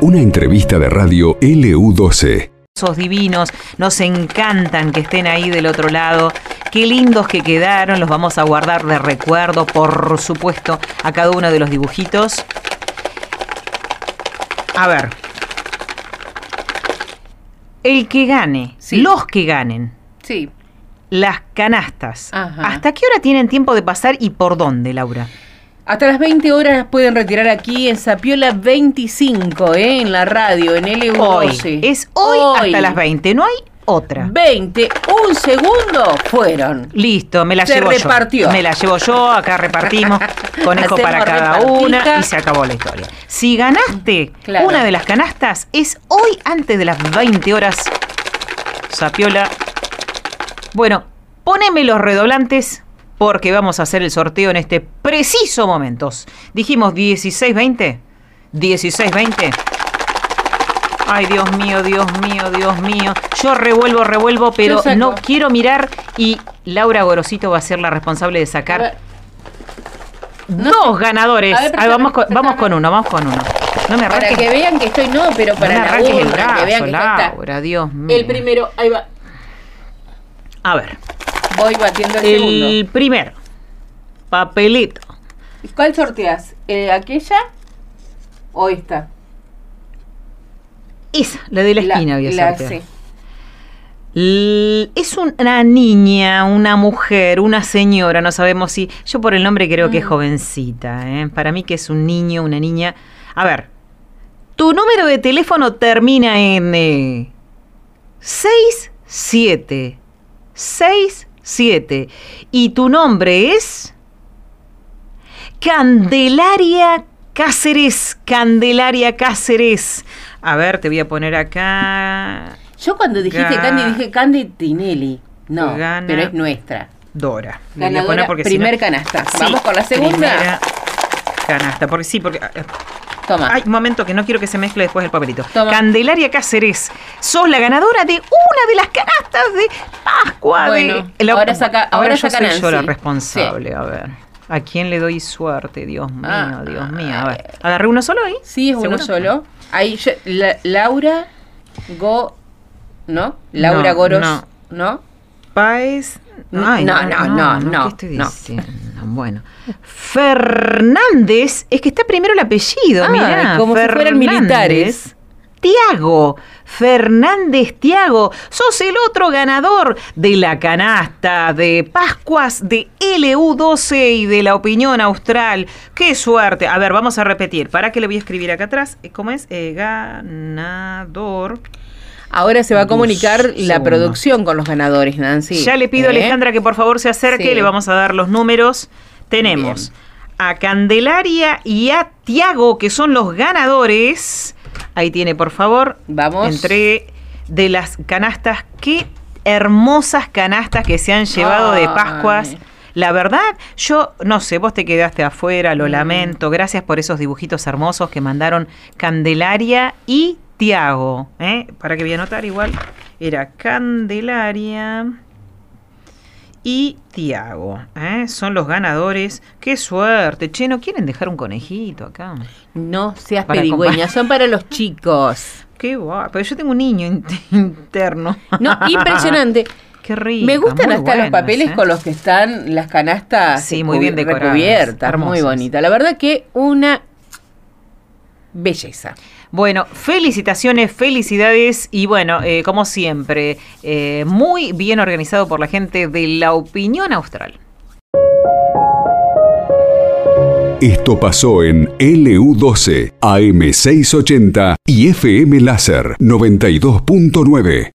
Una entrevista de radio LU12. Sos divinos, nos encantan que estén ahí del otro lado. Qué lindos que quedaron, los vamos a guardar de recuerdo, por supuesto, a cada uno de los dibujitos. A ver. El que gane, Sí. los que ganen, Sí. las canastas. Ajá. ¿Hasta qué hora tienen tiempo de pasar y por dónde, Laura? Hasta las 20 horas las pueden retirar aquí en Sapiola 25, ¿eh? en la radio, en L12. Hoy. Es hoy, hasta las 20, no hay otra. 20, un segundo fueron. Listo, me la Se llevo repartió. yo. Me la llevo yo, acá repartimos, conejo Hacemos para cada repartija. una y se acabó la historia. Si ganaste Claro. una de las canastas, es hoy antes de las 20 horas. Sapiola. Bueno, poneme los redoblantes porque vamos a hacer el sorteo en este preciso momento. Dijimos 16-20. 16-20. Ay, Dios mío, Dios mío, Dios mío. Yo revuelvo, revuelvo, pero no quiero mirar y Laura Gorosito va a ser la responsable de sacar dos ganadores. Ver, Ay, vamos, con, vamos con uno, vamos con uno. No me para arranques, que vean que estoy, no, pero no para la el brazo, que vean que está. Laura, Dios mío. El primero, ahí va. A ver, Voy batiendo el, el segundo. primero. Papelito. ¿Cuál sorteas? ¿Eh, ¿Aquella o esta? Esa, la de la esquina voy a sortear. Es una niña, una mujer, una señora, no sabemos si. Yo por el nombre creo que es Mm. jovencita. ¿eh? Para mí que es un niño, una niña. A ver, tu número de teléfono termina en eh, 67. 67. Y tu nombre es. Candelaria Cáceres. Candelaria Cáceres. A ver, te voy a poner acá. Yo cuando dijiste Ga- Candy dije Candy Tinelli. No, Gana- pero es nuestra. Dora. Ganadora, porque si primer no- canasta. Sí, Vamos con la segunda. canasta. Porque sí, porque. eh, Toma. Ay, un momento que no quiero que se mezcle después el papelito. Toma. Candelaria Cáceres. Sos la ganadora de una de las canastas de Pascua. Bueno, de, ahora saca- ahora yo saca soy yo la responsable. A ver. ¿A quién le doy suerte? Dios mío, Ah, Dios mío. A ver. ¿Agarré uno solo ahí? sí, es uno solo. Ahí yo- la- Laura Go. ¿No? Laura No, Goros. no. ¿No? Paez. No, Ay, no, no, no, no, ¿Qué estoy diciendo? Bueno. Fernández, es que está primero el apellido, Ah, mira. como si fueran militares. Tiago, Fernández Tiago, sos el otro ganador de la canasta de Pascuas de LU12 y de la opinión austral. ¡Qué suerte! A ver, vamos a repetir. ¿Para qué le voy a escribir acá atrás? ¿Cómo es? Eh, ganador. Ahora se va a comunicar Dos, la producción con los ganadores, Nancy. Ya le pido a ¿Eh? Alejandra que por favor se acerque, Sí. le vamos a dar los números. Tenemos a Candelaria y a Tiago, que son los ganadores. Ahí tiene, por favor. Vamos. Entre de las canastas. Qué hermosas canastas que se han llevado de. Pascuas. La verdad, yo no sé, vos te quedaste afuera, Mm. lo lamento. Gracias por esos dibujitos hermosos que mandaron Candelaria y Tiago. ¿eh? Para que voy a anotar igual. Era Candelaria y Tiago. ¿eh? Son los ganadores. Qué suerte. Che, ¿no quieren dejar un conejito acá? No seas Para pedigüeña, son para los chicos. Qué guay. Pero yo tengo un niño in- interno. No, impresionante. Qué rico. Me gustan hasta los papeles ¿eh? con los que están las canastas Sí, muy bien decoradas, recubiertas, muy bonita. La verdad que una belleza. Bueno, felicitaciones, felicidades y bueno, eh, como siempre, eh, muy bien organizado por la gente de la opinión austral. Esto pasó en LU12, AM680 y FM Láser 92.9.